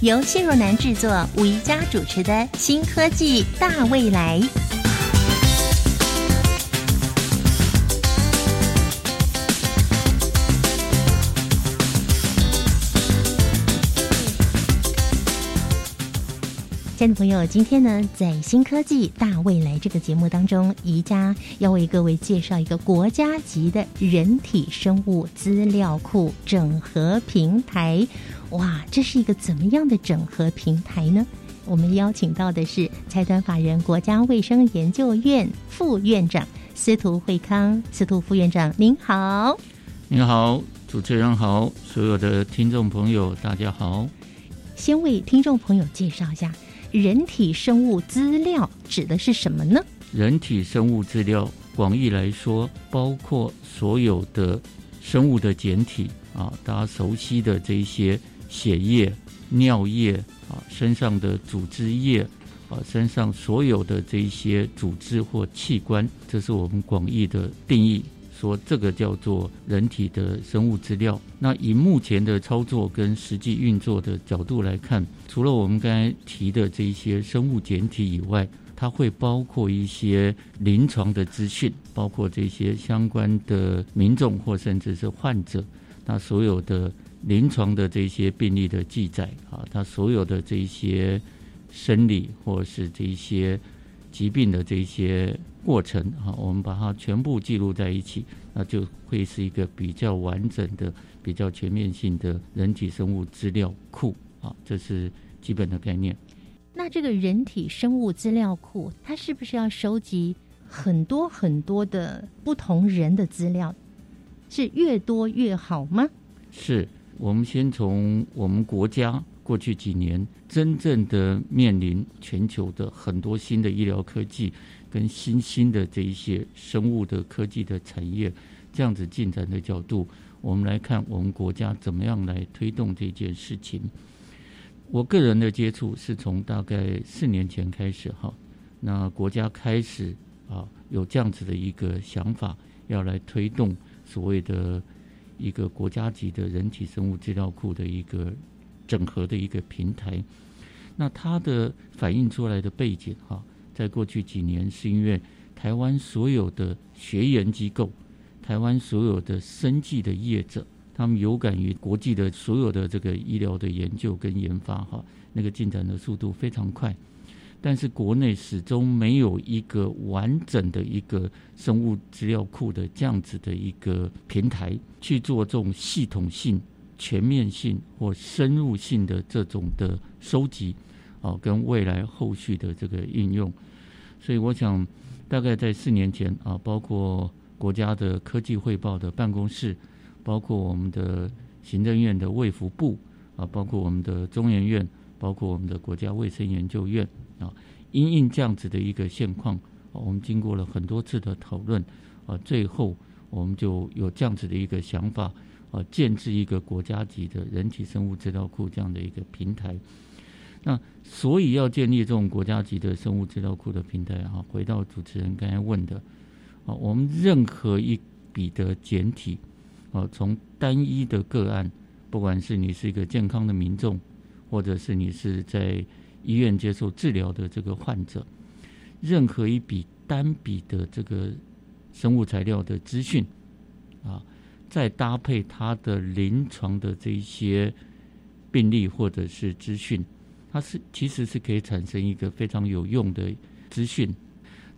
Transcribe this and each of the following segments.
由谢若楠制作、吴宜佳主持的《新科技大未来》。亲爱的朋友，今天呢，在《新科技大未来》这个节目当中，宜家要为各位介绍一个国家级的人体生物资料库整合平台。哇，这是一个怎么样的整合平台呢？我们邀请到的是财团法人国家卫生研究院副院长司徒惠康，司徒副院长您好。您好，主持人好，所有的听众朋友大家好。先为听众朋友介绍一下。人体生物资料指的是什么呢？人体生物资料广义来说，包括所有的生物的简体啊，大家熟悉的这些血液、尿液啊，身上的组织液啊，身上所有的这一些组织或器官，这是我们广义的定义。说这个叫做人体的生物资料。那以目前的操作跟实际运作的角度来看，除了我们刚才提的这一些生物简体以外，它会包括一些临床的资讯，包括这些相关的民众或甚至是患者，那所有的临床的这些病例的记载啊，它所有的这些生理或是这些。疾病的这些过程啊，我们把它全部记录在一起，那就会是一个比较完整的、比较全面性的人体生物资料库啊，这是基本的概念。那这个人体生物资料库，它是不是要收集很多很多的不同人的资料？是越多越好吗？是我们先从我们国家。过去几年，真正的面临全球的很多新的医疗科技跟新兴的这一些生物的科技的产业，这样子进展的角度，我们来看我们国家怎么样来推动这件事情。我个人的接触是从大概四年前开始哈，那国家开始啊有这样子的一个想法，要来推动所谓的一个国家级的人体生物资料库的一个。整合的一个平台，那它的反映出来的背景哈，在过去几年是因为台湾所有的学研机构、台湾所有的生技的业者，他们有感于国际的所有的这个医疗的研究跟研发哈，那个进展的速度非常快，但是国内始终没有一个完整的一个生物资料库的这样子的一个平台去做这种系统性。全面性或深入性的这种的收集，啊，跟未来后续的这个应用，所以我想，大概在四年前啊，包括国家的科技汇报的办公室，包括我们的行政院的卫福部啊，包括我们的中研院，包括我们的国家卫生研究院啊，因应这样子的一个现况，我们经过了很多次的讨论啊，最后我们就有这样子的一个想法。啊，建制一个国家级的人体生物资料库这样的一个平台。那所以要建立这种国家级的生物资料库的平台啊，回到主持人刚才问的啊，我们任何一笔的简体啊，从单一的个案，不管是你是一个健康的民众，或者是你是在医院接受治疗的这个患者，任何一笔单笔的这个生物材料的资讯啊。再搭配它的临床的这一些病例或者是资讯，它是其实是可以产生一个非常有用的资讯。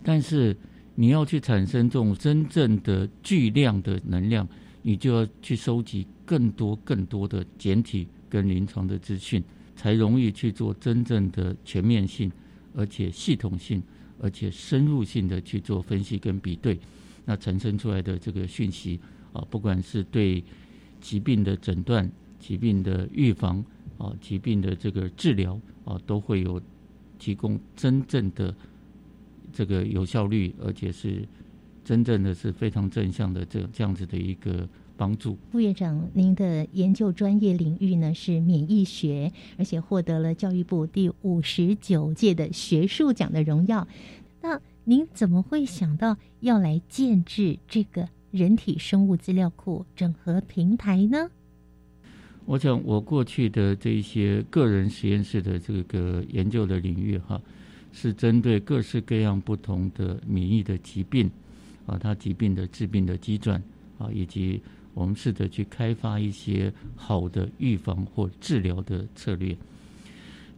但是你要去产生这种真正的巨量的能量，你就要去收集更多更多的简体跟临床的资讯，才容易去做真正的全面性，而且系统性，而且深入性的去做分析跟比对，那产生出来的这个讯息。啊，不管是对疾病的诊断、疾病的预防啊、疾病的这个治疗啊，都会有提供真正的这个有效率，而且是真正的是非常正向的这这样子的一个帮助。副院长，您的研究专业领域呢是免疫学，而且获得了教育部第五十九届的学术奖的荣耀。那您怎么会想到要来建制这个人体生物资料库整合平台呢？我想，我过去的这一些个人实验室的这个研究的领域，哈，是针对各式各样不同的免疫的疾病，啊，它疾病的致病的机转，啊，以及我们试着去开发一些好的预防或治疗的策略。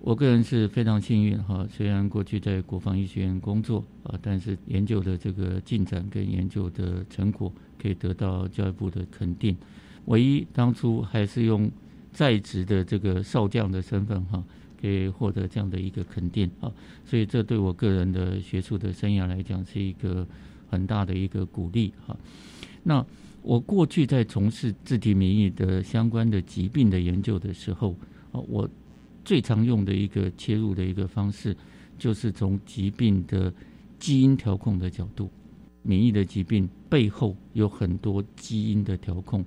我个人是非常幸运，哈，虽然过去在国防医学院工作，啊，但是研究的这个进展跟研究的成果可以得到教育部的肯定。唯一当初还是用在职的这个少将的身份哈，可以获得这样的一个肯定啊，所以这对我个人的学术的生涯来讲是一个很大的一个鼓励哈。那我过去在从事自体免疫的相关的疾病的研究的时候啊，我最常用的一个切入的一个方式，就是从疾病的基因调控的角度，免疫的疾病背后有很多基因的调控。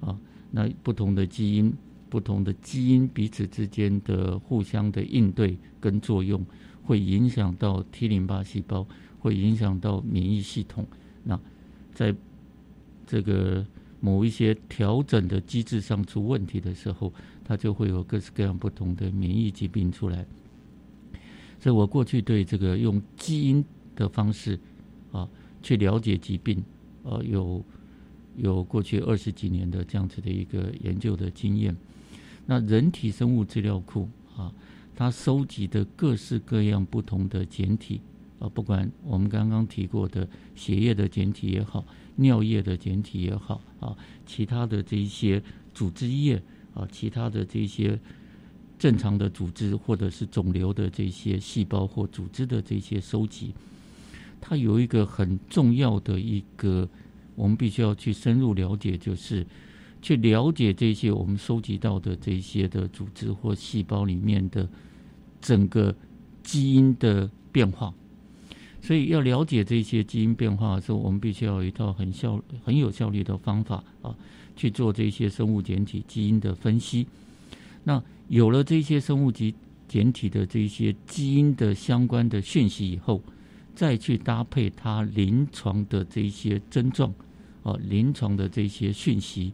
啊，那不同的基因，不同的基因彼此之间的互相的应对跟作用，会影响到 T 淋巴细胞，会影响到免疫系统。那在这个某一些调整的机制上出问题的时候，它就会有各式各样不同的免疫疾病出来。所以我过去对这个用基因的方式啊去了解疾病，呃有。有过去二十几年的这样子的一个研究的经验，那人体生物资料库啊，它收集的各式各样不同的简体啊，不管我们刚刚提过的血液的简体也好，尿液的简体也好啊，其他的这一些组织液啊，其他的这些正常的组织或者是肿瘤的这些细胞或组织的这些收集，它有一个很重要的一个。我们必须要去深入了解，就是去了解这些我们收集到的这些的组织或细胞里面的整个基因的变化。所以要了解这些基因变化的时候，我们必须要有一套很效、很有效率的方法啊，去做这些生物简体基因的分析。那有了这些生物及简体的这些基因的相关的讯息以后，再去搭配它临床的这些症状。啊，临床的这些讯息，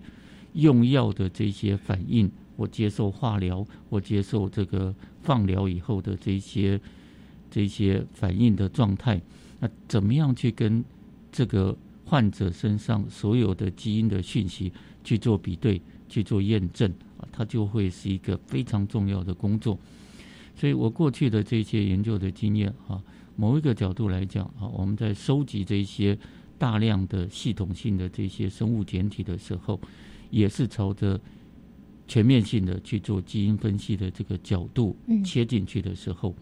用药的这些反应，我接受化疗，我接受这个放疗以后的这些这些反应的状态，那怎么样去跟这个患者身上所有的基因的讯息去做比对、去做验证啊？它就会是一个非常重要的工作。所以我过去的这些研究的经验啊，某一个角度来讲啊，我们在收集这些。大量的系统性的这些生物简体的时候，也是朝着全面性的去做基因分析的这个角度切进去的时候，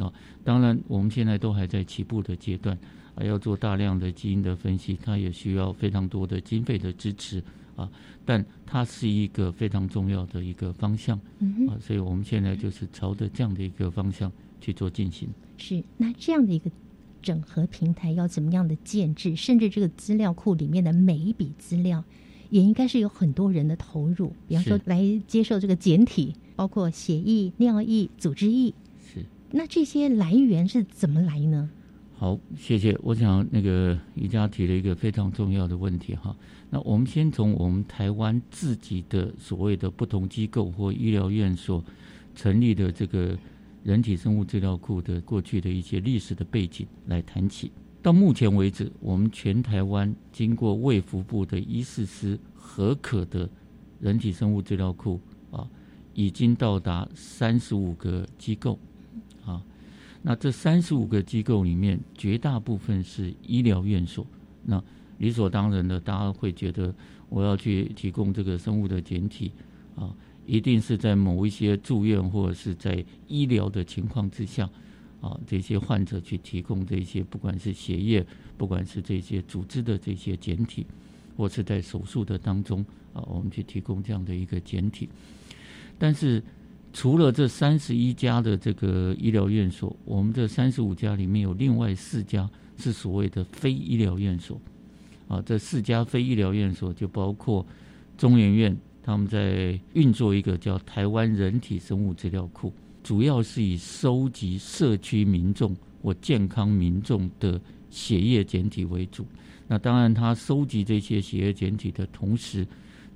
啊，当然我们现在都还在起步的阶段，啊，要做大量的基因的分析，它也需要非常多的经费的支持啊，但它是一个非常重要的一个方向，啊，所以我们现在就是朝着这样的一个方向去做进行。是，那这样的一个。整合平台要怎么样的建制？甚至这个资料库里面的每一笔资料，也应该是有很多人的投入。比方说，来接受这个简体，包括血液、尿液、组织液。那这些来源是怎么来呢？好，谢谢。我想那个瑜伽提了一个非常重要的问题哈。那我们先从我们台湾自己的所谓的不同机构或医疗院所成立的这个。人体生物资料库的过去的一些历史的背景来谈起。到目前为止，我们全台湾经过卫福部的医事师核可的人体生物资料库啊，已经到达三十五个机构。那这三十五个机构里面，绝大部分是医疗院所。那理所当然的，大家会觉得我要去提供这个生物的简体啊。一定是在某一些住院或者是在医疗的情况之下，啊，这些患者去提供这些，不管是血液，不管是这些组织的这些简体，或是在手术的当中，啊，我们去提供这样的一个简体。但是除了这三十一家的这个医疗院所，我们这三十五家里面有另外四家是所谓的非医疗院所。啊，这四家非医疗院所就包括中研院，他们在运作一个叫台湾人体生物资料库，主要是以收集社区民众或健康民众的血液检体为主。那当然，他收集这些血液检体的同时，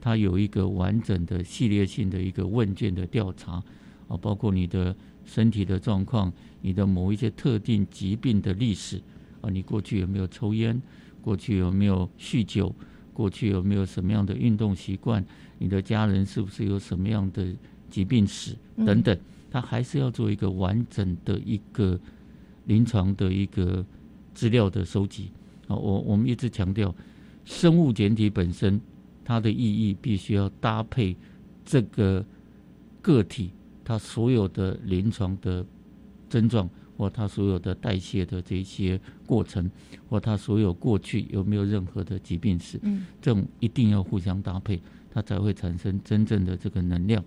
他有一个完整的系列性的一个问卷的调查啊，包括你的身体的状况、你的某一些特定疾病的历史啊，你过去有没有抽烟？过去有没有酗酒？过去有没有什么样的运动习惯？你的家人是不是有什么样的疾病史等等？他还是要做一个完整的一个临床的一个资料的收集。啊，我我们一直强调，生物简体本身它的意义必须要搭配这个个体它所有的临床的症状。或它所有的代谢的这些过程，或它所有过去有没有任何的疾病史，嗯，这种一定要互相搭配，它才会产生真正的这个能量。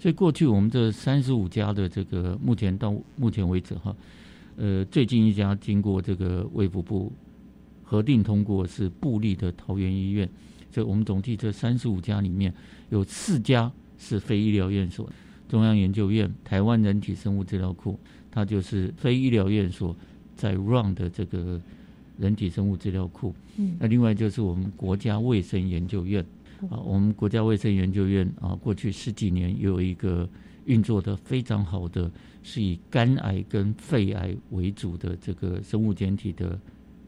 所以过去我们这三十五家的这个目前到目前为止哈，呃，最近一家经过这个卫福部核定通过是布利的桃园医院，所以我们总计这三十五家里面有四家是非医疗院所，中央研究院、台湾人体生物资料库。它就是非医疗院所在 run 的这个人体生物资料库。嗯，那另外就是我们国家卫生研究院啊，我们国家卫生研究院啊，过去十几年有一个运作的非常好的，是以肝癌跟肺癌为主的这个生物简体的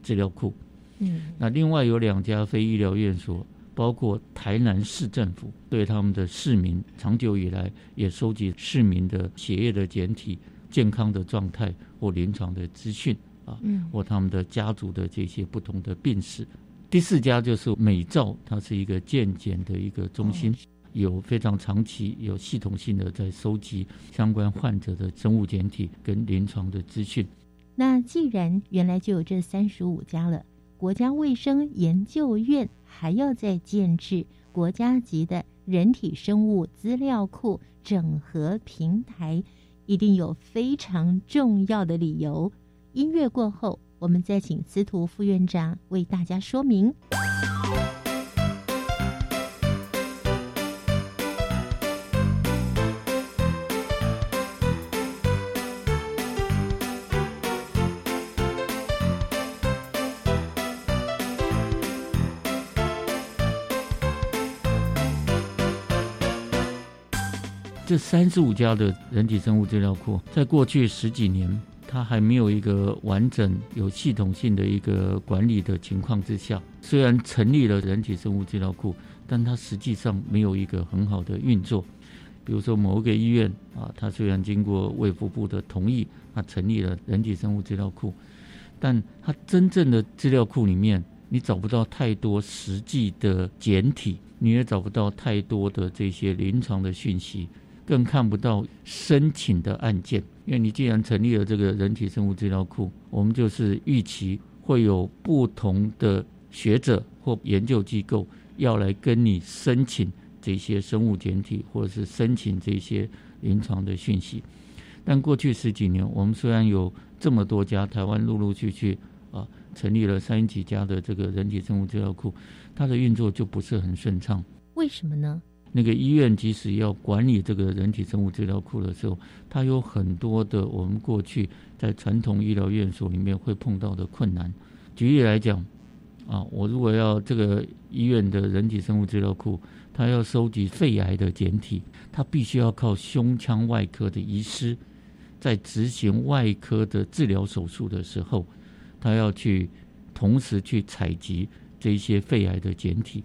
资料库。嗯，那另外有两家非医疗院所，包括台南市政府对他们的市民长久以来也收集市民的血液的检体。健康的状态或临床的资讯啊，嗯或他们的家族的这些不同的病史。第四家就是美照，它是一个健检的一个中心，有非常长期、有系统性的在收集相关患者的生物检体跟临床的资讯。那既然原来就有这三十五家了，国家卫生研究院还要再建制国家级的人体生物资料库整合平台。一定有非常重要的理由。音乐过后，我们再请司徒副院长为大家说明。这三十五家的人体生物资料库，在过去十几年，它还没有一个完整、有系统性的一个管理的情况之下，虽然成立了人体生物资料库，但它实际上没有一个很好的运作。比如说某一个医院啊，它虽然经过卫福部的同意，它成立了人体生物资料库，但它真正的资料库里面，你找不到太多实际的简体，你也找不到太多的这些临床的讯息。更看不到申请的案件，因为你既然成立了这个人体生物资料库，我们就是预期会有不同的学者或研究机构要来跟你申请这些生物简体，或者是申请这些临床的讯息。但过去十几年，我们虽然有这么多家，台湾陆陆续续啊成立了三几家的这个人体生物资料库，它的运作就不是很顺畅。为什么呢？那个医院即使要管理这个人体生物资料库的时候，它有很多的我们过去在传统医疗院所里面会碰到的困难。举例来讲，啊，我如果要这个医院的人体生物资料库，它要收集肺癌的简体，它必须要靠胸腔外科的医师在执行外科的治疗手术的时候，他要去同时去采集这些肺癌的简体。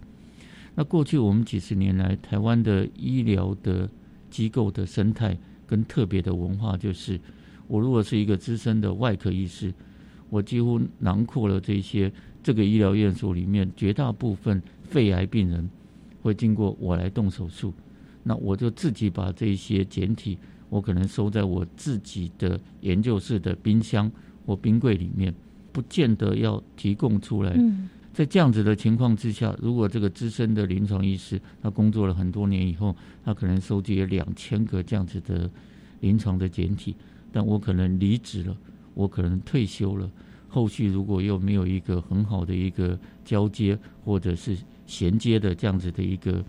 那过去我们几十年来，台湾的医疗的机构的生态跟特别的文化，就是我如果是一个资深的外科医师，我几乎囊括了这些这个医疗院所里面绝大部分肺癌病人会经过我来动手术，那我就自己把这些简体，我可能收在我自己的研究室的冰箱或冰柜里面，不见得要提供出来。在这样子的情况之下，如果这个资深的临床医师他工作了很多年以后，他可能收集了两千个这样子的临床的简体，但我可能离职了，我可能退休了，后续如果又没有一个很好的一个交接或者是衔接的这样子的一个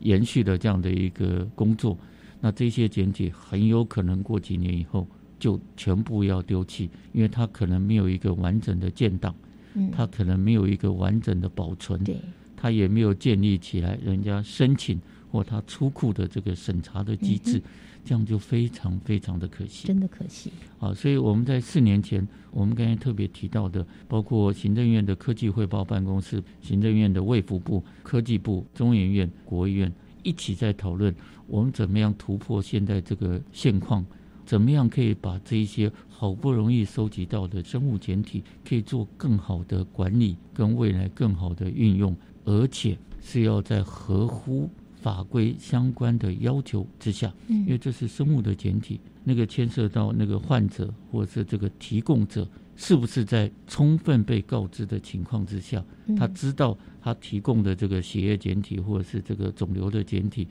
延续的这样的一个工作，那这些简体很有可能过几年以后就全部要丢弃，因为它可能没有一个完整的建档。嗯，它可能没有一个完整的保存，对，它也没有建立起来人家申请或他出库的这个审查的机制，这样就非常非常的可惜，真的可惜啊！所以我们在四年前，我们刚才特别提到的，包括行政院的科技汇报办公室、行政院的卫福部、科技部、中研院、国医院一起在讨论，我们怎么样突破现在这个现况。怎么样可以把这一些好不容易收集到的生物简体，可以做更好的管理，跟未来更好的运用，而且是要在合乎法规相关的要求之下，因为这是生物的简体，那个牵涉到那个患者或者是这个提供者是不是在充分被告知的情况之下，他知道他提供的这个血液简体或者是这个肿瘤的简体，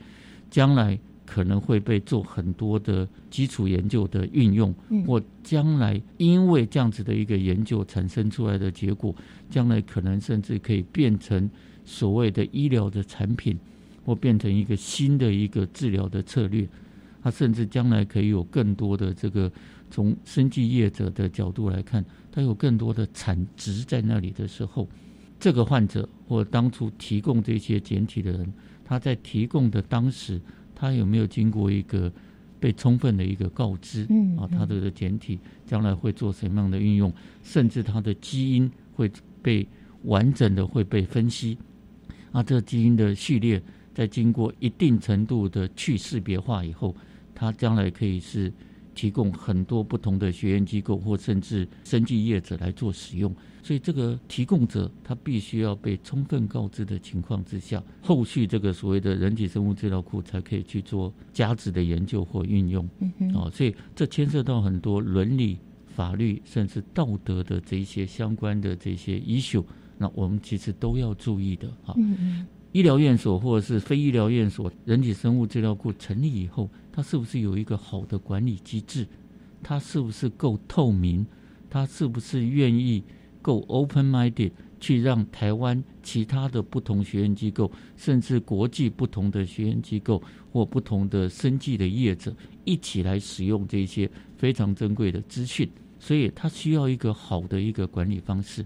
将来。可能会被做很多的基础研究的运用，或将来因为这样子的一个研究产生出来的结果，将来可能甚至可以变成所谓的医疗的产品，或变成一个新的一个治疗的策略。它甚至将来可以有更多的这个从生计业者的角度来看，它有更多的产值在那里的时候，这个患者或当初提供这些简体的人，他在提供的当时。他有没有经过一个被充分的一个告知？嗯，啊，他的简体将来会做什么样的运用？甚至他的基因会被完整的会被分析。啊，这基因的序列在经过一定程度的去识别化以后，它将来可以是提供很多不同的学院机构或甚至生计业者来做使用。所以，这个提供者他必须要被充分告知的情况之下，后续这个所谓的人体生物资料库才可以去做加值的研究或运用。哦，所以这牵涉到很多伦理、法律甚至道德的这一些相关的这些 issue，那我们其实都要注意的。哈，医疗院所或者是非医疗院所，人体生物资料库成立以后，它是不是有一个好的管理机制？它是不是够透明？它是不是愿意？够 open-minded 去让台湾其他的不同学院机构，甚至国际不同的学院机构或不同的生计的业者一起来使用这些非常珍贵的资讯，所以它需要一个好的一个管理方式。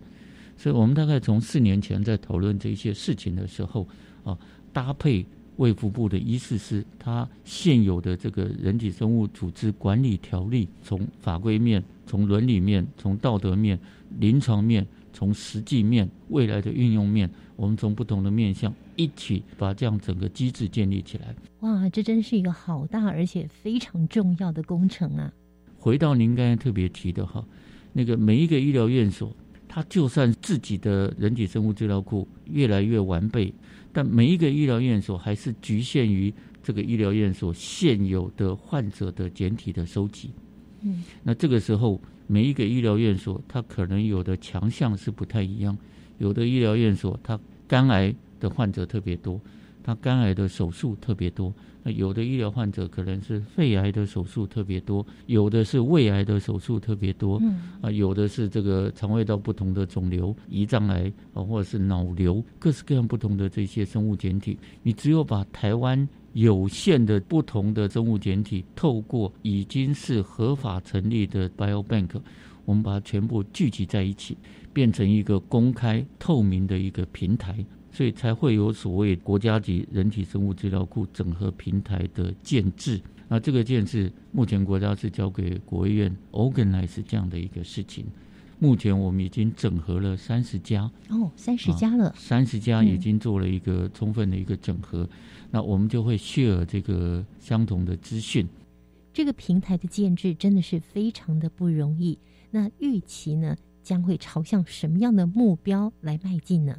所以我们大概从四年前在讨论这些事情的时候啊，搭配卫福部的医事师，他现有的这个人体生物组织管理条例，从法规面、从伦理面、从道德面。临床面，从实际面，未来的运用面，我们从不同的面向一起把这样整个机制建立起来。哇，这真是一个好大而且非常重要的工程啊！回到您刚才特别提的哈，那个每一个医疗院所，它就算自己的人体生物资料库越来越完备，但每一个医疗院所还是局限于这个医疗院所现有的患者的简体的收集。嗯，那这个时候。每一个医疗院所，它可能有的强项是不太一样。有的医疗院所，它肝癌的患者特别多，它肝癌的手术特别多。那有的医疗患者可能是肺癌的手术特别多，有的是胃癌的手术特别多。嗯，啊，有的是这个肠胃道不同的肿瘤、胰脏癌啊，或者是脑瘤，各式各样不同的这些生物简体。你只有把台湾。有限的不同的生物简体，透过已经是合法成立的 biobank，我们把它全部聚集在一起，变成一个公开透明的一个平台，所以才会有所谓国家级人体生物资料库整合平台的建制。那这个建制，目前国家是交给国务院 organize 这样的一个事情。目前我们已经整合了三十家哦，三十家了，三十家已经做了一个充分的一个整合，那我们就会 share 这个相同的资讯。这个平台的建制真的是非常的不容易。那预期呢，将会朝向什么样的目标来迈进呢？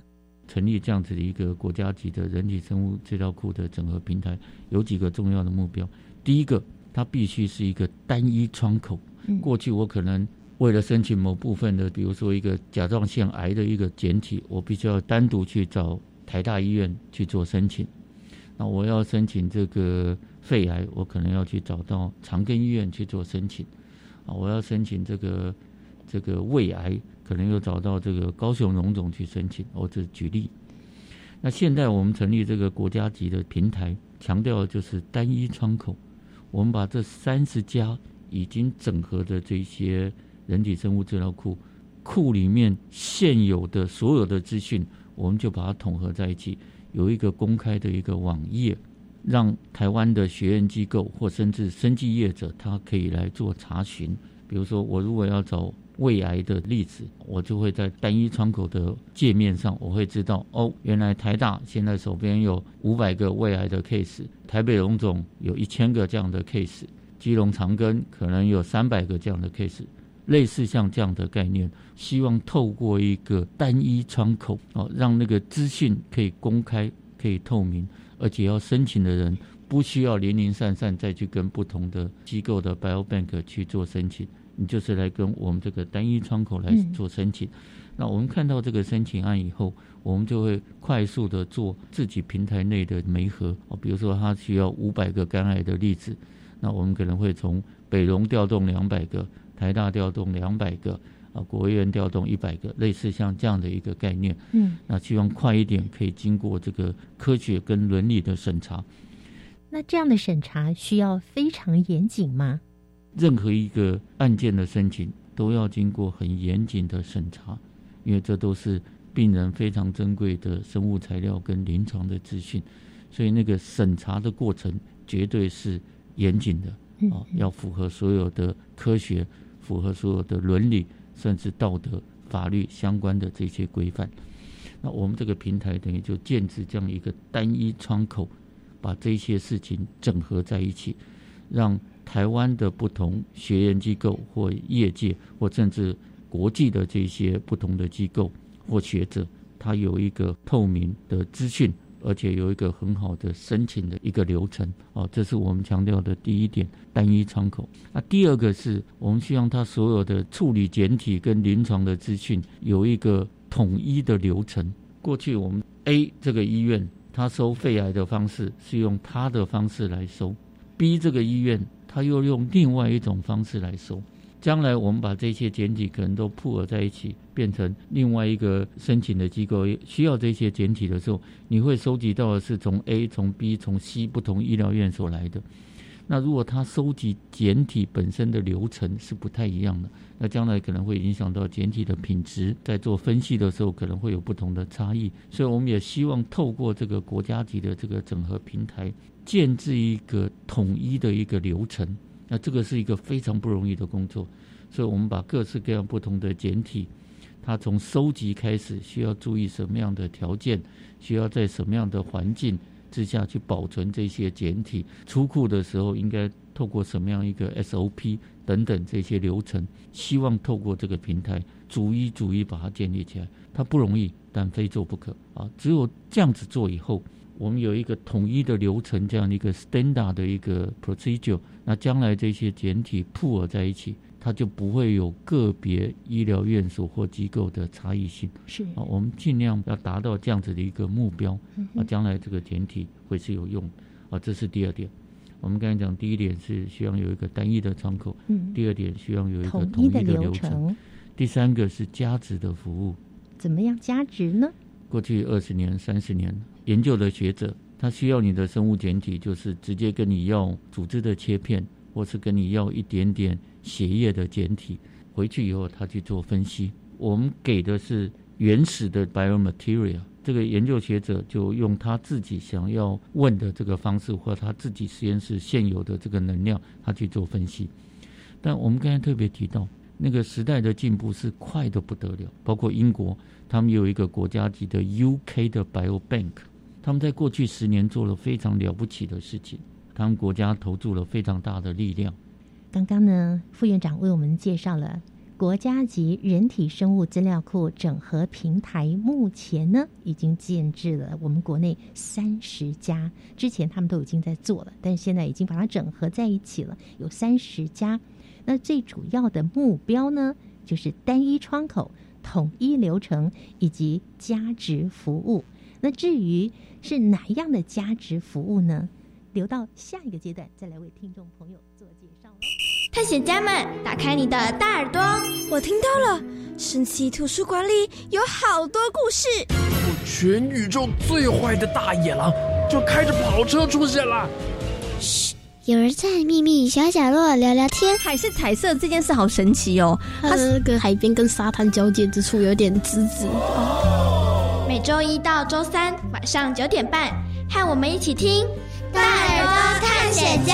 成立这样子的一个国家级的人体生物资料库的整合平台，有几个重要的目标。第一个，它必须是一个单一窗口。过去我可能。为了申请某部分的，比如说一个甲状腺癌的一个检体，我必须要单独去找台大医院去做申请。那我要申请这个肺癌，我可能要去找到长庚医院去做申请。啊，我要申请这个这个胃癌，可能又找到这个高雄荣总去申请。我只举例。那现在我们成立这个国家级的平台，强调的就是单一窗口。我们把这三十家已经整合的这些人体生物资料库库里面现有的所有的资讯，我们就把它统合在一起，有一个公开的一个网页，让台湾的学院机构或甚至生技业者，他可以来做查询。比如说，我如果要找胃癌的例子，我就会在单一窗口的界面上，我会知道哦，原来台大现在手边有五百个胃癌的 case，台北荣总有一千个这样的 case，基隆长庚可能有三百个这样的 case。类似像这样的概念，希望透过一个单一窗口哦，让那个资讯可以公开、可以透明，而且要申请的人不需要零零散散再去跟不同的机构的 biobank 去做申请，你就是来跟我们这个单一窗口来做申请。那我们看到这个申请案以后，我们就会快速的做自己平台内的媒合哦，比如说它需要五百个肝癌的例子，那我们可能会从北荣调动两百个。台大调动两百个，啊，国务院调动一百个，类似像这样的一个概念。嗯，那希望快一点，可以经过这个科学跟伦理的审查。那这样的审查需要非常严谨吗？任何一个案件的申请都要经过很严谨的审查，因为这都是病人非常珍贵的生物材料跟临床的资讯，所以那个审查的过程绝对是严谨的。啊，要符合所有的科学。符合所有的伦理，甚至道德、法律相关的这些规范。那我们这个平台等于就建置这样一个单一窗口，把这些事情整合在一起，让台湾的不同学研机构或业界，或甚至国际的这些不同的机构或学者，他有一个透明的资讯。而且有一个很好的申请的一个流程哦，这是我们强调的第一点，单一窗口。那第二个是我们希望他所有的处理简体跟临床的资讯有一个统一的流程。过去我们 A 这个医院他收肺癌的方式是用他的方式来收，B 这个医院他又用另外一种方式来收。将来我们把这些简体可能都铺合在一起，变成另外一个申请的机构需要这些简体的时候，你会收集到的是从 A、从 B、从 C 不同医疗院所来的。那如果他收集简体本身的流程是不太一样的，那将来可能会影响到简体的品质，在做分析的时候可能会有不同的差异。所以我们也希望透过这个国家级的这个整合平台，建制一个统一的一个流程。那这个是一个非常不容易的工作，所以我们把各式各样不同的简体，它从收集开始需要注意什么样的条件，需要在什么样的环境之下去保存这些简体，出库的时候应该透过什么样一个 SOP 等等这些流程，希望透过这个平台逐一逐一把它建立起来，它不容易，但非做不可啊！只有这样子做以后。我们有一个统一的流程，这样的一个 standard 的一个 procedure，那将来这些简体铺合在一起，它就不会有个别医疗院所或机构的差异性。是啊，我们尽量要达到这样子的一个目标，啊，将来这个简体会是有用。啊，这是第二点。我们刚才讲第一点是希望有一个单一的窗口，嗯，第二点希望有一个统一的流程，第三个是价值的服务。怎么样加值呢？过去二十年、三十年。研究的学者，他需要你的生物简体，就是直接跟你要组织的切片，或是跟你要一点点血液的简体。回去以后，他去做分析。我们给的是原始的 biomaterial，这个研究学者就用他自己想要问的这个方式，或他自己实验室现有的这个能量，他去做分析。但我们刚才特别提到，那个时代的进步是快的不得了，包括英国，他们有一个国家级的 UK 的 biobank。他们在过去十年做了非常了不起的事情，他们国家投注了非常大的力量。刚刚呢，副院长为我们介绍了国家级人体生物资料库整合平台目前呢，已经建制了我们国内三十家，之前他们都已经在做了，但是现在已经把它整合在一起了，有三十家。那最主要的目标呢，就是单一窗口、统一流程以及价值服务。那至于是哪样的价值服务呢？留到下一个阶段再来为听众朋友做介绍喽。探险家们，打开你的大耳朵，我听到了，神奇图书馆里有好多故事。全宇宙最坏的大野狼就开着跑车出现了。嘘，有人在秘密小角落聊聊天。海是彩色这件事好神奇哦，它那个海边跟沙滩交界之处有点滋滋。每周一到周三晚上九点半，和我们一起听《大耳朵探险家》。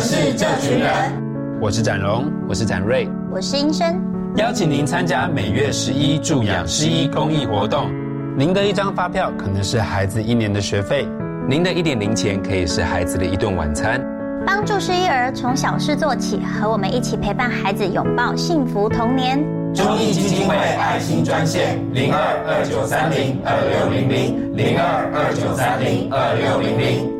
是这群人。我是展荣，我是展瑞，我是英生。邀请您参加每月十一助养失一公益活动。您的一张发票可能是孩子一年的学费，您的一点零钱可以是孩子的一顿晚餐。帮助失依儿从小事做起，和我们一起陪伴孩子拥抱幸福童年。中义基金会爱心专线零二二九三零二六零零零二二九三零二六零零。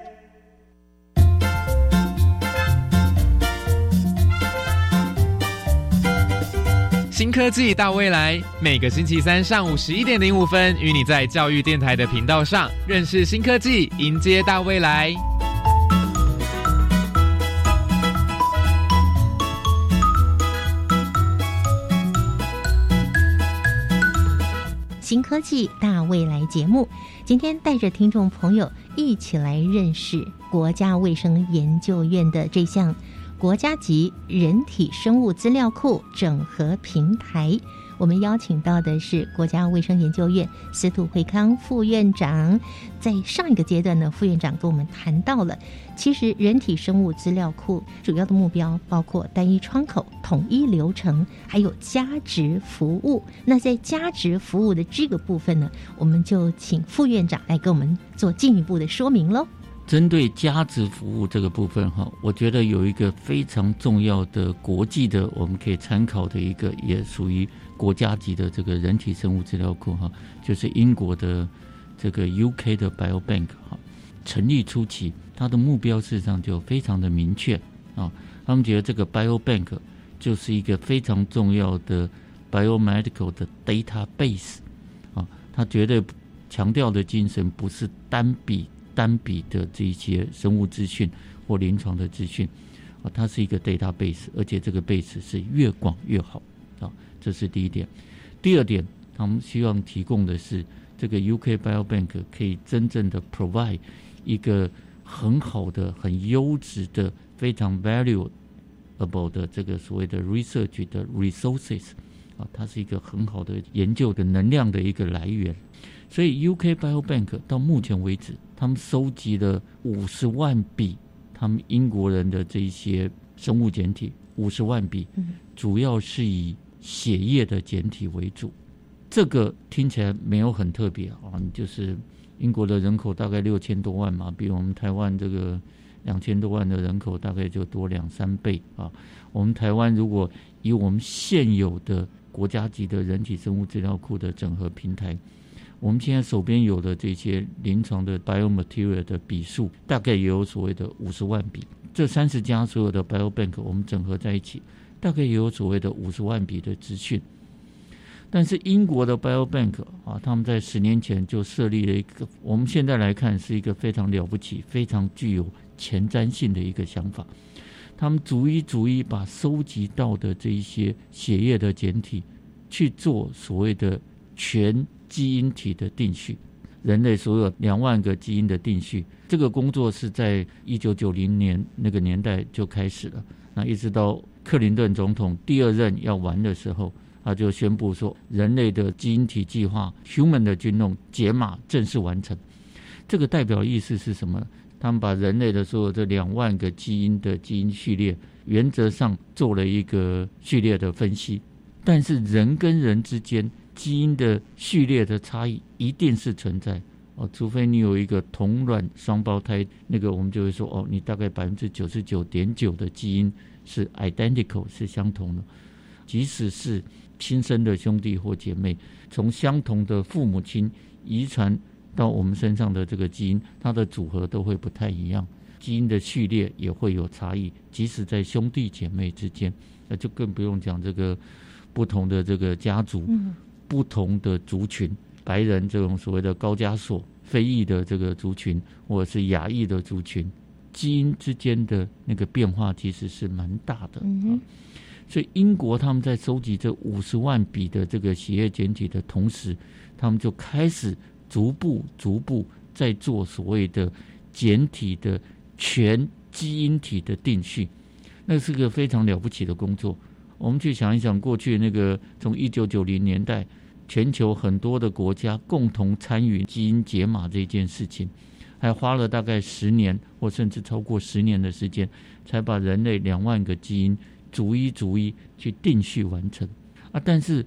新科技大未来，每个星期三上午十一点零五分，与你在教育电台的频道上认识新科技，迎接大未来。新科技大未来节目，今天带着听众朋友一起来认识国家卫生研究院的这项。国家级人体生物资料库整合平台，我们邀请到的是国家卫生研究院司徒惠康副院长。在上一个阶段呢，副院长跟我们谈到了，其实人体生物资料库主要的目标包括单一窗口、统一流程，还有价值服务。那在价值服务的这个部分呢，我们就请副院长来给我们做进一步的说明喽。针对价值服务这个部分哈，我觉得有一个非常重要的国际的，我们可以参考的一个，也属于国家级的这个人体生物资料库哈，就是英国的这个 UK 的 Biobank 哈。成立初期，它的目标事实上就非常的明确啊，他们觉得这个 Biobank 就是一个非常重要的 biomedical 的 database 啊，它绝对强调的精神不是单笔。单笔的这些生物资讯或临床的资讯啊，它是一个 database，而且这个 base 是越广越好啊，这是第一点。第二点，他们希望提供的是这个 UK Biobank 可以真正的 provide 一个很好的、很优质的、非常 valuable 的这个所谓的 research 的 resources 啊，它是一个很好的研究的能量的一个来源。所以 UK Biobank 到目前为止，他们收集了五十万笔他们英国人的这一些生物简体，五十万笔，主要是以血液的简体为主。这个听起来没有很特别啊，就是英国的人口大概六千多万嘛，比我们台湾这个两千多万的人口大概就多两三倍啊。我们台湾如果以我们现有的国家级的人体生物资料库的整合平台，我们现在手边有的这些临床的 biomaterial 的笔数，大概也有所谓的五十万笔。这三十家所有的 biobank 我们整合在一起，大概也有所谓的五十万笔的资讯。但是英国的 biobank 啊，他们在十年前就设立了一个，我们现在来看是一个非常了不起、非常具有前瞻性的一个想法。他们逐一逐一把收集到的这一些血液的简体去做所谓的全。基因体的定序，人类所有两万个基因的定序，这个工作是在一九九零年那个年代就开始了。那一直到克林顿总统第二任要完的时候，他就宣布说，人类的基因体计划 （Human 的 Genome） 解码正式完成。这个代表意思是什么？他们把人类的所有这两万个基因的基因序列，原则上做了一个序列的分析，但是人跟人之间。基因的序列的差异一定是存在哦，除非你有一个同卵双胞胎，那个我们就会说哦，你大概百分之九十九点九的基因是 identical 是相同的。即使是亲生的兄弟或姐妹，从相同的父母亲遗传到我们身上的这个基因，它的组合都会不太一样，基因的序列也会有差异。即使在兄弟姐妹之间，那就更不用讲这个不同的这个家族。不同的族群，白人这种所谓的高加索、非裔的这个族群，或者是亚裔的族群，基因之间的那个变化其实是蛮大的。嗯所以英国他们在收集这五十万笔的这个血液检体的同时，他们就开始逐步、逐步在做所谓的简体的全基因体的定序，那是个非常了不起的工作。我们去想一想，过去那个从一九九零年代。全球很多的国家共同参与基因解码这件事情，还花了大概十年或甚至超过十年的时间，才把人类两万个基因逐一逐一去定序完成啊！但是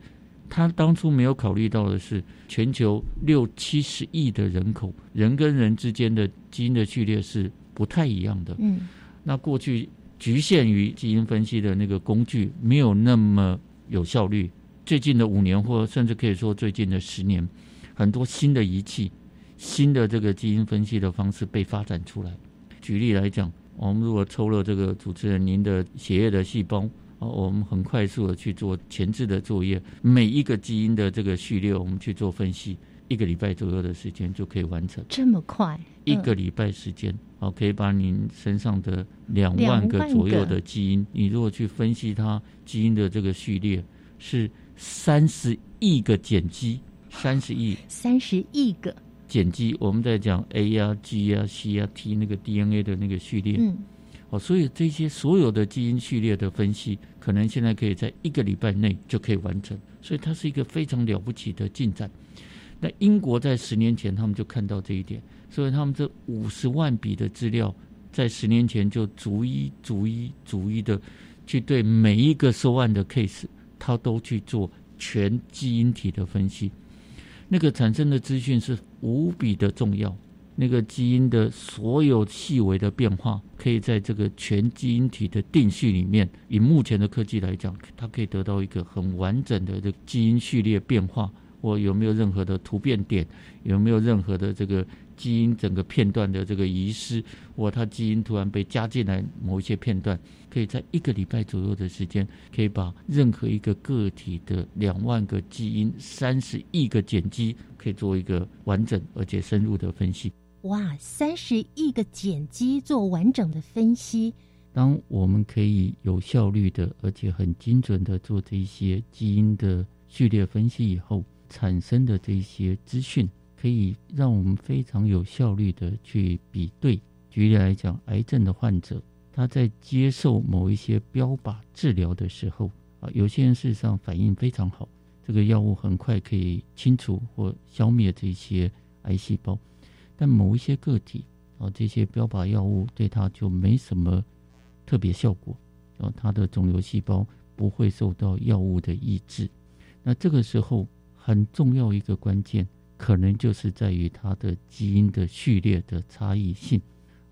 他当初没有考虑到的是，全球六七十亿的人口，人跟人之间的基因的序列是不太一样的。嗯，那过去局限于基因分析的那个工具，没有那么有效率。最近的五年，或甚至可以说最近的十年，很多新的仪器、新的这个基因分析的方式被发展出来。举例来讲，我们如果抽了这个主持人您的血液的细胞，啊，我们很快速的去做前置的作业，每一个基因的这个序列，我们去做分析，一个礼拜左右的时间就可以完成。这么快？一个礼拜时间，好，可以把您身上的两万个左右的基因，你如果去分析它基因的这个序列，是。三十亿个碱基，三十亿，三十亿个碱基。我们在讲 A 啊、G 啊、C 啊、T 那个 DNA 的那个序列，嗯，哦，所以这些所有的基因序列的分析，可能现在可以在一个礼拜内就可以完成，所以它是一个非常了不起的进展。那英国在十年前他们就看到这一点，所以他们这五十万笔的资料，在十年前就逐一、逐一、逐一的去对每一个收案的 case。他都去做全基因体的分析，那个产生的资讯是无比的重要。那个基因的所有细微的变化，可以在这个全基因体的定序里面，以目前的科技来讲，它可以得到一个很完整的这基因序列变化，或有没有任何的突变点，有没有任何的这个。基因整个片段的这个遗失，或它基因突然被加进来某一些片段，可以在一个礼拜左右的时间，可以把任何一个个体的两万个基因、三十亿个碱基，可以做一个完整而且深入的分析。哇，三十亿个碱基做完整的分析。当我们可以有效率的而且很精准的做这一些基因的序列分析以后，产生的这一些资讯。可以让我们非常有效率的去比对。举例来讲，癌症的患者他在接受某一些标靶治疗的时候，啊，有些人事实上反应非常好，这个药物很快可以清除或消灭这些癌细胞。但某一些个体，啊，这些标靶药物对他就没什么特别效果，啊，他的肿瘤细胞不会受到药物的抑制。那这个时候很重要一个关键。可能就是在于它的基因的序列的差异性，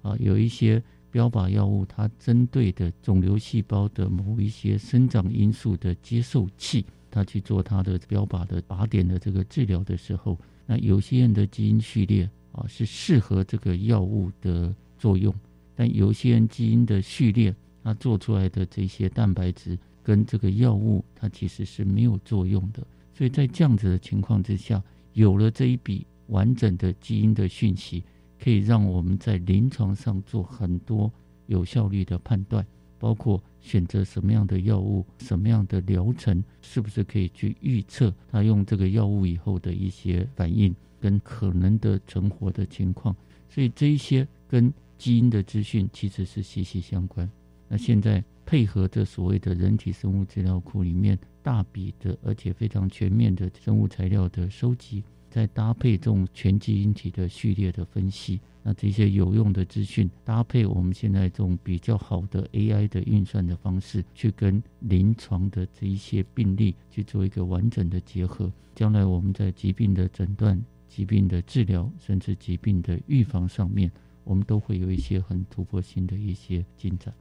啊，有一些标靶药物，它针对的肿瘤细胞的某一些生长因素的接受器，它去做它的标靶的靶点的这个治疗的时候，那有些人的基因序列啊是适合这个药物的作用，但有些人基因的序列，它做出来的这些蛋白质跟这个药物，它其实是没有作用的。所以在这样子的情况之下，有了这一笔完整的基因的讯息，可以让我们在临床上做很多有效率的判断。包括选择什么样的药物、什么样的疗程，是不是可以去预测他用这个药物以后的一些反应跟可能的存活的情况？所以这一些跟基因的资讯其实是息息相关。那现在配合着所谓的人体生物资料库里面大笔的而且非常全面的生物材料的收集，再搭配这种全基因体的序列的分析。那这些有用的资讯搭配我们现在这种比较好的 AI 的运算的方式，去跟临床的这一些病例去做一个完整的结合，将来我们在疾病的诊断、疾病的治疗，甚至疾病的预防上面，我们都会有一些很突破性的一些进展。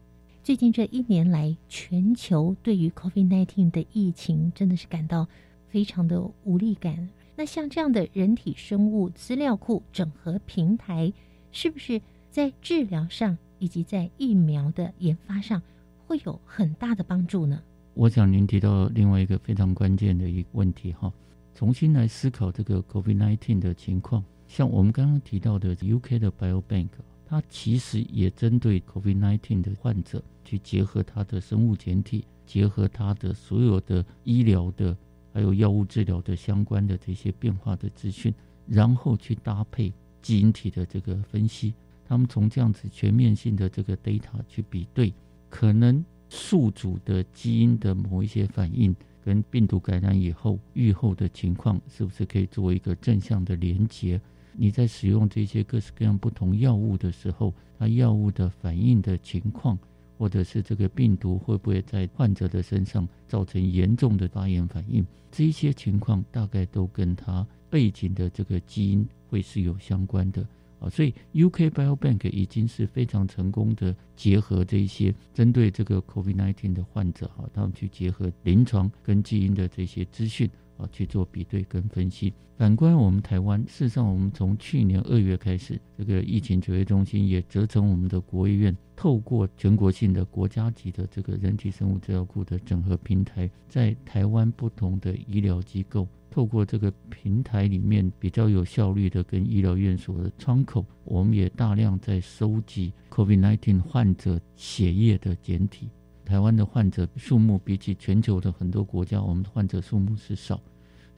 最近这一年来，全球对于 COVID-19 的疫情真的是感到非常的无力感。那像这样的人体生物资料库整合平台。是不是在治疗上以及在疫苗的研发上会有很大的帮助呢？我想您提到另外一个非常关键的一个问题哈，重新来思考这个 COVID-19 的情况。像我们刚刚提到的 UK 的 BioBank，它其实也针对 COVID-19 的患者去结合它的生物检体，结合它的所有的医疗的还有药物治疗的相关的这些变化的资讯，然后去搭配。基因体的这个分析，他们从这样子全面性的这个 data 去比对，可能宿主的基因的某一些反应跟病毒感染以后愈后的情况，是不是可以做一个正向的连接？你在使用这些各式各样不同药物的时候，它药物的反应的情况，或者是这个病毒会不会在患者的身上造成严重的发炎反应？这一些情况大概都跟它背景的这个基因。会是有相关的啊，所以 UK Biobank 已经是非常成功的结合这一些针对这个 COVID-19 的患者哈，他们去结合临床跟基因的这些资讯啊去做比对跟分析。反观我们台湾，事实上我们从去年二月开始，这个疫情指挥中心也责成我们的国医院，透过全国性的国家级的这个人体生物资料库的整合平台，在台湾不同的医疗机构。透过这个平台里面比较有效率的跟医疗院所的窗口，我们也大量在收集 COVID-19 患者血液的检体。台湾的患者数目比起全球的很多国家，我们的患者数目是少，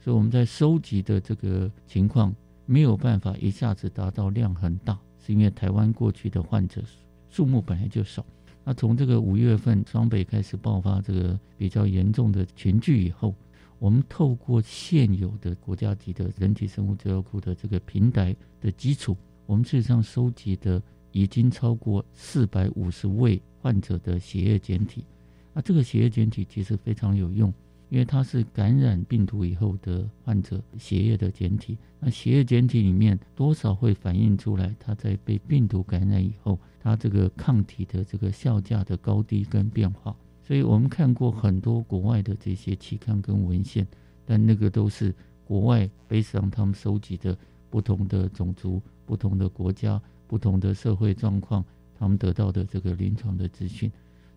所以我们在收集的这个情况没有办法一下子达到量很大，是因为台湾过去的患者数目本来就少。那从这个五月份双北开始爆发这个比较严重的群聚以后。我们透过现有的国家级的人体生物资料库的这个平台的基础，我们事实上收集的已经超过四百五十位患者的血液检体。那这个血液检体其实非常有用，因为它是感染病毒以后的患者血液的检体。那血液检体里面多少会反映出来，它在被病毒感染以后，它这个抗体的这个效价的高低跟变化。所以我们看过很多国外的这些期刊跟文献，但那个都是国外非常他们收集的不同的种族、不同的国家、不同的社会状况，他们得到的这个临床的资讯。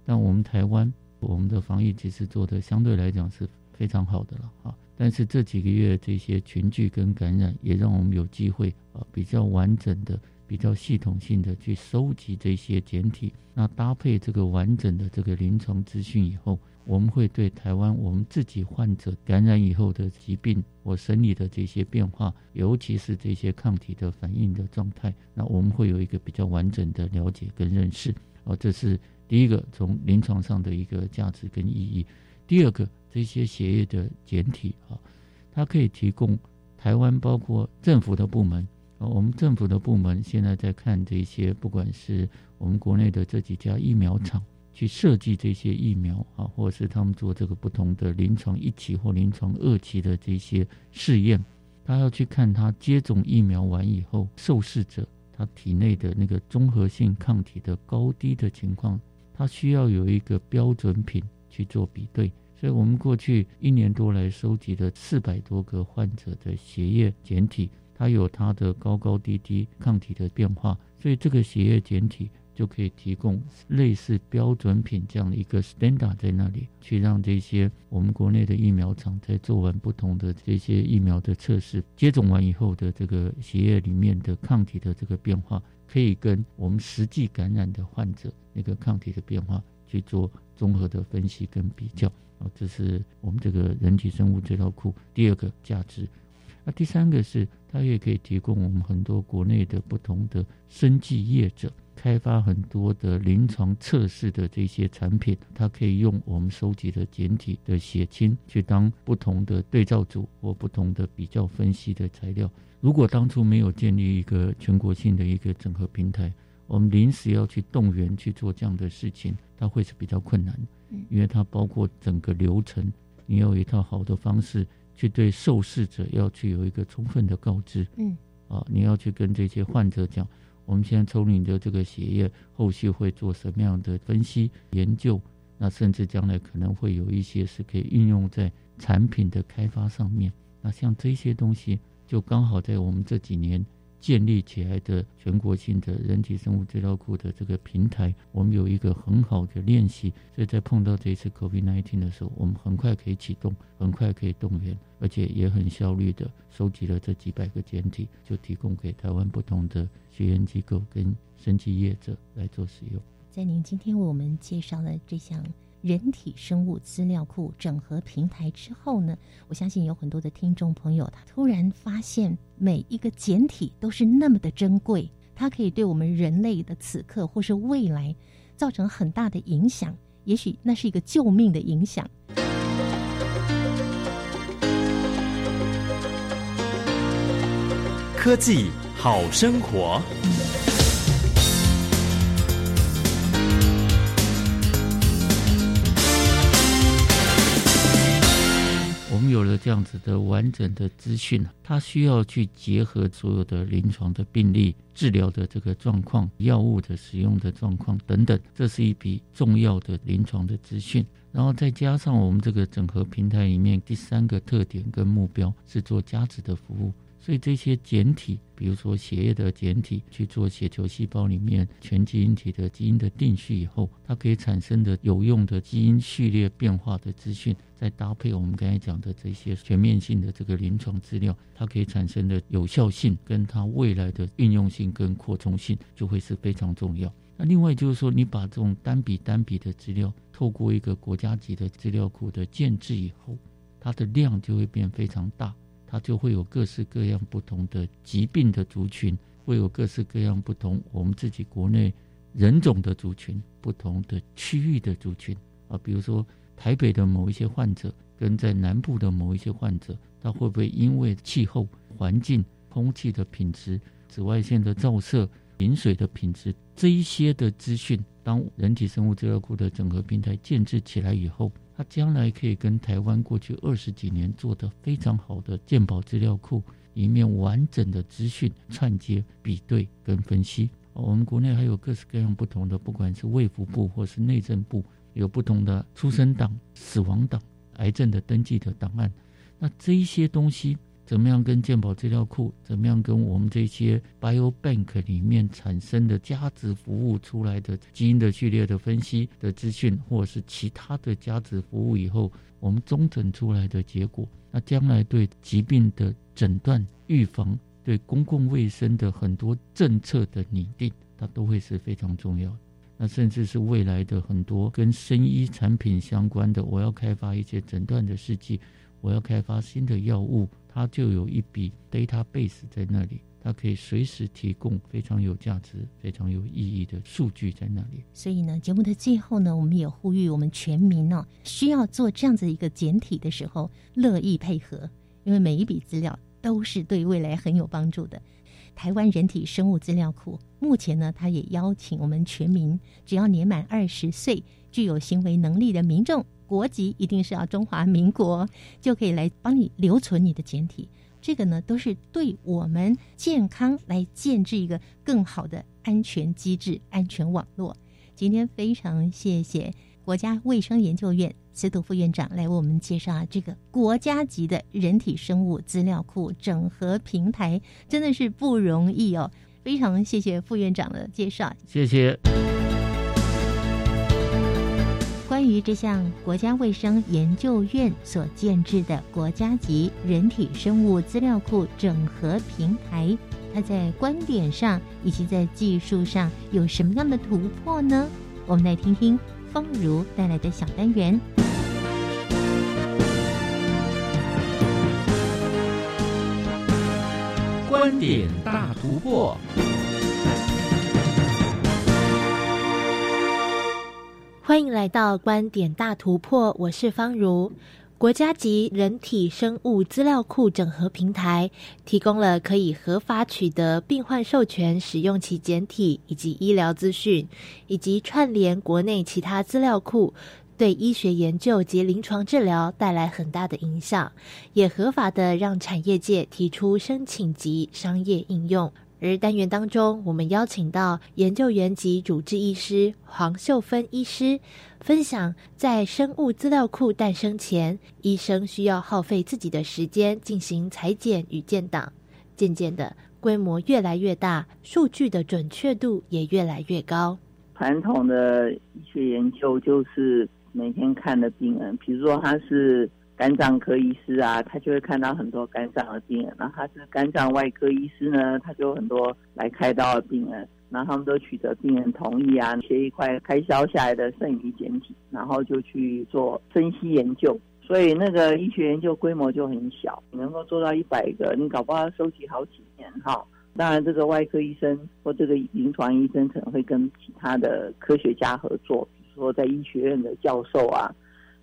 但我们台湾，我们的防疫其实做的相对来讲是非常好的了哈。但是这几个月这些群聚跟感染，也让我们有机会啊比较完整的。比较系统性的去收集这些简体，那搭配这个完整的这个临床资讯以后，我们会对台湾我们自己患者感染以后的疾病或生理的这些变化，尤其是这些抗体的反应的状态，那我们会有一个比较完整的了解跟认识。哦，这是第一个从临床上的一个价值跟意义。第二个，这些血液的简体啊，它可以提供台湾包括政府的部门啊。我们政府的部门现在在看这些，不管是我们国内的这几家疫苗厂去设计这些疫苗啊，或者是他们做这个不同的临床一期或临床二期的这些试验，他要去看他接种疫苗完以后，受试者他体内的那个综合性抗体的高低的情况，它需要有一个标准品去做比对。所以我们过去一年多来收集的四百多个患者的血液检体，它有它的高高低低抗体的变化，所以这个血液检体就可以提供类似标准品这样的一个 standard 在那里，去让这些我们国内的疫苗厂在做完不同的这些疫苗的测试，接种完以后的这个血液里面的抗体的这个变化，可以跟我们实际感染的患者那个抗体的变化去做综合的分析跟比较。啊，这是我们这个人体生物资料库第二个价值。那第三个是，它也可以提供我们很多国内的不同的生技业者开发很多的临床测试的这些产品，它可以用我们收集的简体的血清去当不同的对照组或不同的比较分析的材料。如果当初没有建立一个全国性的一个整合平台，我们临时要去动员去做这样的事情，它会是比较困难。因为它包括整个流程，你有一套好的方式去对受试者要去有一个充分的告知，嗯，啊，你要去跟这些患者讲，我们现在抽你的这个血液，后续会做什么样的分析研究，那甚至将来可能会有一些是可以运用在产品的开发上面，那像这些东西，就刚好在我们这几年。建立起来的全国性的人体生物资料库的这个平台，我们有一个很好的练习，所以在碰到这一次 COVID-19 的时候，我们很快可以启动，很快可以动员，而且也很效率的收集了这几百个简体，就提供给台湾不同的学研机构跟生技业者来做使用。在您今天为我们介绍了这项。人体生物资料库整合平台之后呢，我相信有很多的听众朋友，他突然发现每一个简体都是那么的珍贵，它可以对我们人类的此刻或是未来造成很大的影响，也许那是一个救命的影响。科技好生活。有了这样子的完整的资讯，他需要去结合所有的临床的病例、治疗的这个状况、药物的使用的状况等等，这是一笔重要的临床的资讯。然后再加上我们这个整合平台里面第三个特点跟目标是做价值的服务。所以这些简体，比如说血液的简体，去做血球细胞里面全基因体的基因的定序以后，它可以产生的有用的基因序列变化的资讯，再搭配我们刚才讲的这些全面性的这个临床资料，它可以产生的有效性跟它未来的运用性跟扩充性就会是非常重要。那另外就是说，你把这种单笔单笔的资料，透过一个国家级的资料库的建制以后，它的量就会变非常大。它就会有各式各样不同的疾病的族群，会有各式各样不同我们自己国内人种的族群，不同的区域的族群啊，比如说台北的某一些患者，跟在南部的某一些患者，他会不会因为气候环境、空气的品质、紫外线的照射、饮水的品质这一些的资讯，当人体生物资料库的整合平台建制起来以后。它将来可以跟台湾过去二十几年做的非常好的鉴宝资料库里面完整的资讯串接、比对跟分析。我们国内还有各式各样不同的，不管是卫福部或是内政部，有不同的出生档、死亡档、癌症的登记的档案。那这一些东西。怎么样跟健保资料库？怎么样跟我们这些 Bio Bank 里面产生的价值服务出来的基因的序列的分析的资讯，或者是其他的价值服务以后，我们中诊出来的结果，那将来对疾病的诊断、预防、对公共卫生的很多政策的拟定，它都会是非常重要。那甚至是未来的很多跟生医产品相关的，我要开发一些诊断的试剂，我要开发新的药物。它就有一笔 database 在那里，它可以随时提供非常有价值、非常有意义的数据在那里。所以呢，节目的最后呢，我们也呼吁我们全民呢，需要做这样子一个简体的时候，乐意配合，因为每一笔资料都是对未来很有帮助的。台湾人体生物资料库目前呢，它也邀请我们全民，只要年满二十岁、具有行为能力的民众。国籍一定是要中华民国，就可以来帮你留存你的简体。这个呢，都是对我们健康来建制一个更好的安全机制、安全网络。今天非常谢谢国家卫生研究院司徒副院长来为我们介绍这个国家级的人体生物资料库整合平台，真的是不容易哦。非常谢谢副院长的介绍，谢谢。于这项国家卫生研究院所建制的国家级人体生物资料库整合平台，它在观点上以及在技术上有什么样的突破呢？我们来听听方如带来的小单元。观点大突破。欢迎来到观点大突破，我是方如。国家级人体生物资料库整合平台提供了可以合法取得病患授权使用其简体以及医疗资讯，以及串联国内其他资料库。对医学研究及临床治疗带来很大的影响，也合法的让产业界提出申请及商业应用。而单元当中，我们邀请到研究员及主治医师黄秀芬医师，分享在生物资料库诞生前，医生需要耗费自己的时间进行裁剪与建档，渐渐的规模越来越大，数据的准确度也越来越高。传统的医学研究就是。每天看的病人，比如说他是肝脏科医师啊，他就会看到很多肝脏的病人；那他是肝脏外科医师呢，他就很多来开刀的病人。然后他们都取得病人同意啊，切一块开销下来的剩余简体，然后就去做分析研究。所以那个医学研究规模就很小，能够做到一百个，你搞不好要收集好几年哈。当然，这个外科医生或这个临床医生可能会跟其他的科学家合作。比如说在医学院的教授啊，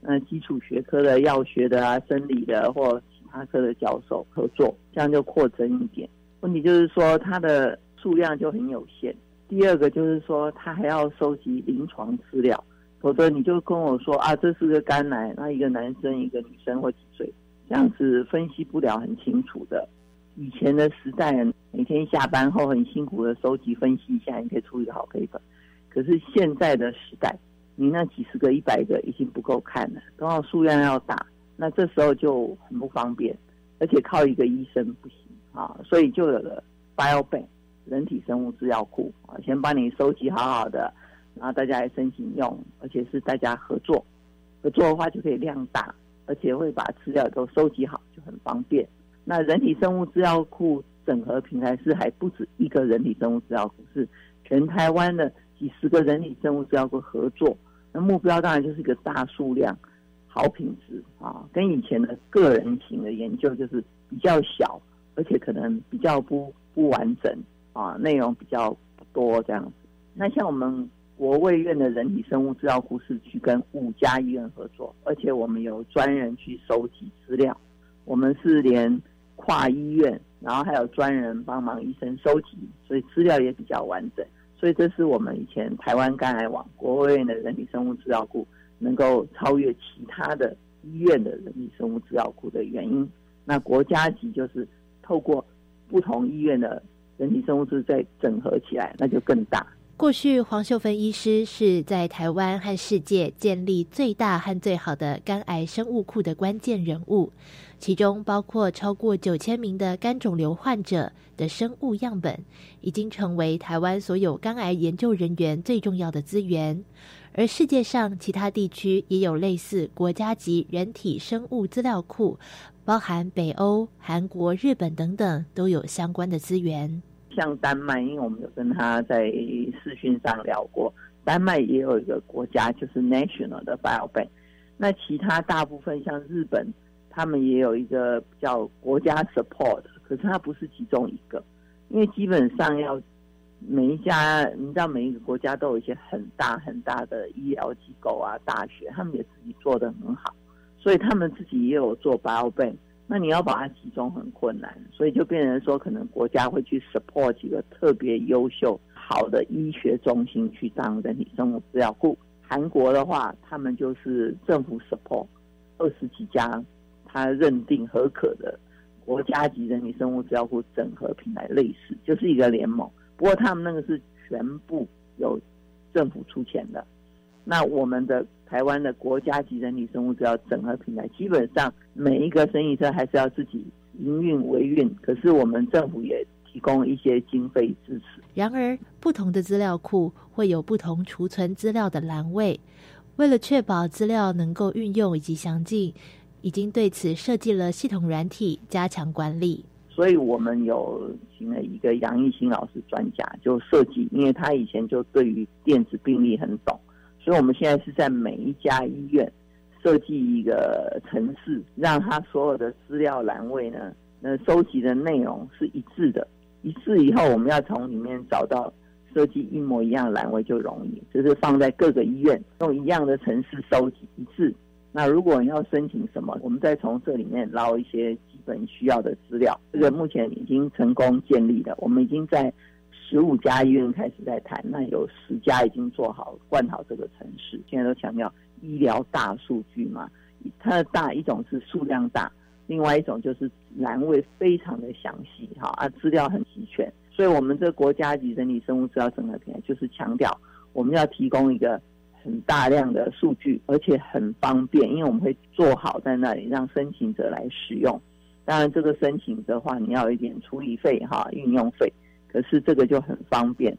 那基础学科的药学的啊、生理的或其他科的教授合作，这样就扩增一点。问题就是说它的数量就很有限。第二个就是说，他还要收集临床资料，否则你就跟我说啊，这是个肝癌，那一个男生、一个女生或几岁，这样子分析不了很清楚的。以前的时代，每天下班后很辛苦的收集分析一下，你可以出一个好 paper。可是现在的时代，你那几十个、一百个已经不够看了，刚好数量要大，那这时候就很不方便，而且靠一个医生不行啊，所以就有了 BioBank 人体生物资料库啊，先帮你收集好好的，然后大家来申请用，而且是大家合作，合作的话就可以量大，而且会把资料都收集好，就很方便。那人体生物资料库整合平台是还不止一个人体生物资料库，是全台湾的。几十个人体生物资料库合作，那目标当然就是一个大数量、好品质啊。跟以前的个人型的研究就是比较小，而且可能比较不不完整啊，内容比较多这样子。那像我们国卫院的人体生物资料库是去跟五家医院合作，而且我们有专人去收集资料。我们是连跨医院，然后还有专人帮忙医生收集，所以资料也比较完整。所以这是我们以前台湾肝癌网国务院的人体生物资料库能够超越其他的医院的人体生物资料库的原因。那国家级就是透过不同医院的人体生物资再整合起来，那就更大。过去黄秀芬医师是在台湾和世界建立最大和最好的肝癌生物库的关键人物。其中包括超过九千名的肝肿瘤患者的生物样本，已经成为台湾所有肝癌研究人员最重要的资源。而世界上其他地区也有类似国家级人体生物资料库，包含北欧、韩国、日本等等，都有相关的资源。像丹麦，因为我们有跟他在视讯上聊过，丹麦也有一个国家就是 National 的 Biobank。那其他大部分像日本。他们也有一个叫国家 support，可是它不是其中一个，因为基本上要每一家，你知道每一个国家都有一些很大很大的医疗机构啊，大学，他们也自己做的很好，所以他们自己也有做 biobank，那你要把它集中很困难，所以就变成说，可能国家会去 support 几个特别优秀好的医学中心去当人体生物资料库。韩国的话，他们就是政府 support 二十几家。他认定合可的国家级人体生物资料库整合平台类似，就是一个联盟。不过他们那个是全部由政府出钱的，那我们的台湾的国家级人体生物资料整合平台，基本上每一个生意车还是要自己营运维运，可是我们政府也提供一些经费支持。然而，不同的资料库会有不同储存资料的栏位，为了确保资料能够运用以及详尽，已经对此设计了系统软体，加强管理。所以我们有请了一个杨义兴老师专家，就设计，因为他以前就对于电子病历很懂，所以我们现在是在每一家医院设计一个城市，让他所有的资料栏位呢，那收集的内容是一致的。一致以后，我们要从里面找到设计一模一样的栏位就容易，就是放在各个医院用一样的城市收集一致。那如果你要申请什么，我们再从这里面捞一些基本需要的资料。这个目前已经成功建立了，我们已经在十五家医院开始在谈，那有十家已经做好灌好这个城市。现在都强调医疗大数据嘛，它的大一种是数量大，另外一种就是栏位非常的详细，哈啊资料很齐全。所以我们这国家级人体生物资料整合平台就是强调我们要提供一个。很大量的数据，而且很方便，因为我们会做好在那里让申请者来使用。当然，这个申请的话，你要有一点处理费哈，运用费。可是这个就很方便，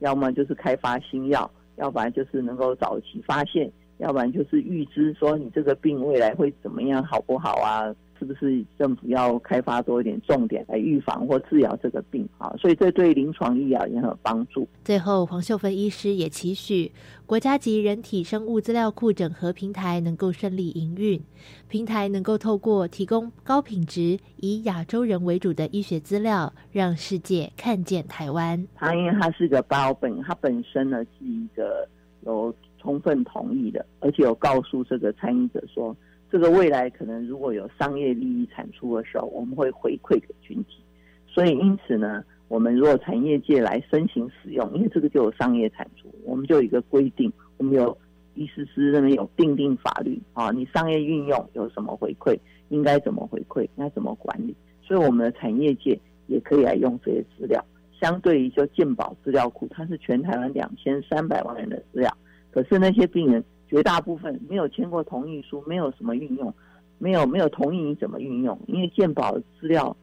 要么就是开发新药，要不然就是能够早期发现，要不然就是预知说你这个病未来会怎么样，好不好啊？是不是政府要开发多一点重点来预防或治疗这个病啊？所以这对临床医疗也很有帮助。最后，黄秀芬医师也期许国家级人体生物资料库整合平台能够顺利营运，平台能够透过提供高品质、以亚洲人为主的医学资料，让世界看见台湾。它因为它是个包本，它本身呢是一个有充分同意的，而且有告诉这个参与者说。这个未来可能如果有商业利益产出的时候，我们会回馈给群体。所以因此呢，我们如果产业界来申请使用，因为这个就有商业产出，我们就有一个规定，我们有医师师那边有定定法律啊，你商业运用有什么回馈，应该怎么回馈，应该怎么管理。所以我们的产业界也可以来用这些资料。相对于就健保资料库，它是全台湾两千三百万人的资料，可是那些病人。绝大部分没有签过同意书，没有什么运用，没有没有同意你怎么运用？因为鉴保资料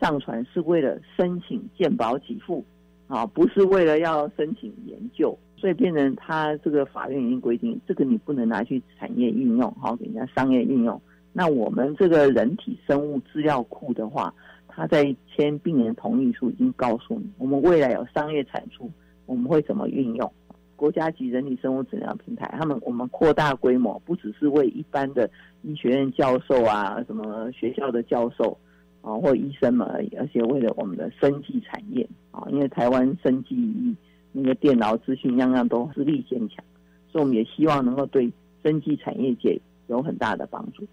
上传是为了申请鉴保给付，啊，不是为了要申请研究，所以变成他这个法院已经规定，这个你不能拿去产业运用，好给人家商业运用。那我们这个人体生物资料库的话，他在签病人同意书已经告诉你，我们未来有商业产出，我们会怎么运用？国家级人体生物诊疗平台，他们我们扩大规模，不只是为一般的医学院教授啊，什么学校的教授啊，或医生们而已，而且为了我们的生技产业啊，因为台湾生技那个电脑资讯样样都实力坚强，所以我们也希望能够对生技产业界有很大的帮助。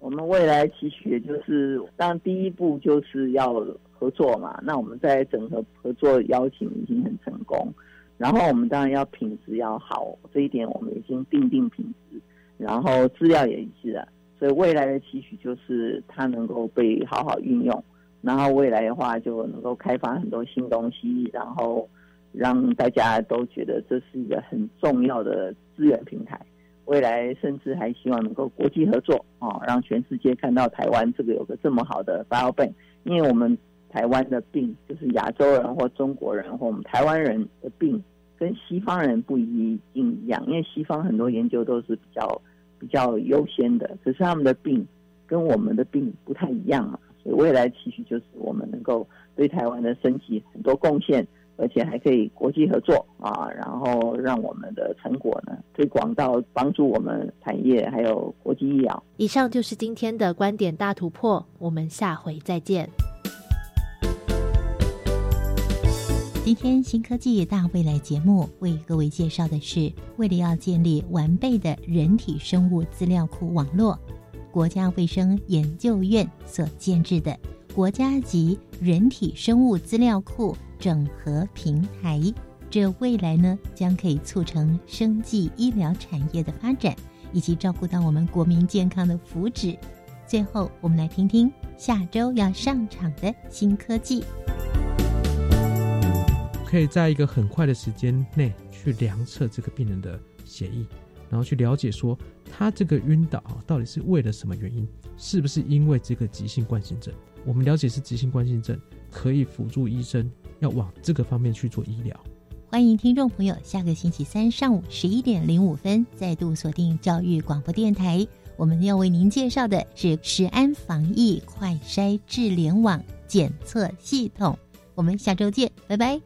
我们未来期许就是，当然第一步就是要合作嘛，那我们在整合合作邀请已经很成功。然后我们当然要品质要好，这一点我们已经定定品质，然后资料也一致了，所以未来的期许就是它能够被好好运用，然后未来的话就能够开发很多新东西，然后让大家都觉得这是一个很重要的资源平台。未来甚至还希望能够国际合作啊，让全世界看到台湾这个有个这么好的 BioBank，因为我们。台湾的病就是亚洲人或中国人或我们台湾人的病，跟西方人不一定一样，因为西方很多研究都是比较比较优先的，可是他们的病跟我们的病不太一样嘛，所以未来期许就是我们能够对台湾的升级很多贡献，而且还可以国际合作啊，然后让我们的成果呢推广到帮助我们产业还有国际医疗。以上就是今天的观点大突破，我们下回再见。今天新科技大未来节目为各位介绍的是，为了要建立完备的人体生物资料库网络，国家卫生研究院所建制的国家级人体生物资料库整合平台。这未来呢，将可以促成生技医疗产业的发展，以及照顾到我们国民健康的福祉。最后，我们来听听下周要上场的新科技。可以在一个很快的时间内去量测这个病人的血液，然后去了解说他这个晕倒到底是为了什么原因，是不是因为这个急性冠心症？我们了解是急性冠心症，可以辅助医生要往这个方面去做医疗。欢迎听众朋友下个星期三上午十一点零五分再度锁定教育广播电台。我们要为您介绍的是食安防疫快筛智联网检测系统。我们下周见，拜拜。